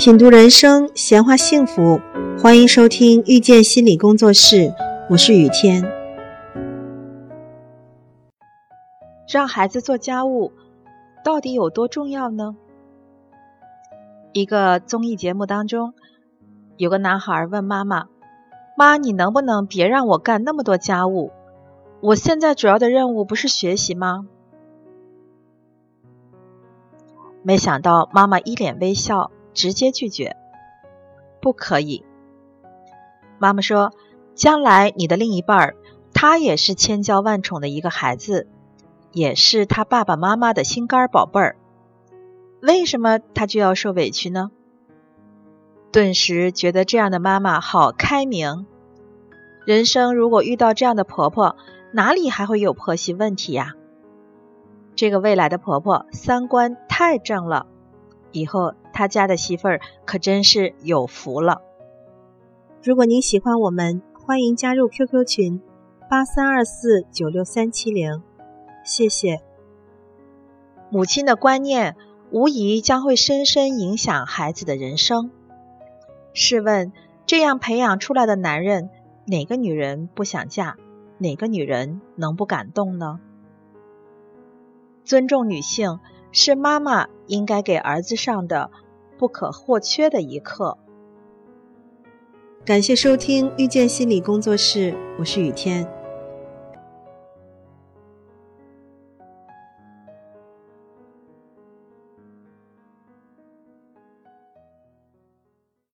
品读人生，闲话幸福，欢迎收听遇见心理工作室，我是雨天。让孩子做家务到底有多重要呢？一个综艺节目当中，有个男孩问妈妈：“妈，你能不能别让我干那么多家务？我现在主要的任务不是学习吗？”没想到妈妈一脸微笑。直接拒绝，不可以。妈妈说：“将来你的另一半儿，他也是千娇万宠的一个孩子，也是他爸爸妈妈的心肝宝贝儿，为什么他就要受委屈呢？”顿时觉得这样的妈妈好开明。人生如果遇到这样的婆婆，哪里还会有婆媳问题呀？这个未来的婆婆三观太正了，以后。他家的媳妇儿可真是有福了。如果您喜欢我们，欢迎加入 QQ 群八三二四九六三七零，谢谢。母亲的观念无疑将会深深影响孩子的人生。试问，这样培养出来的男人，哪个女人不想嫁？哪个女人能不感动呢？尊重女性是妈妈应该给儿子上的。不可或缺的一课。感谢收听遇见心理工作室，我是雨天。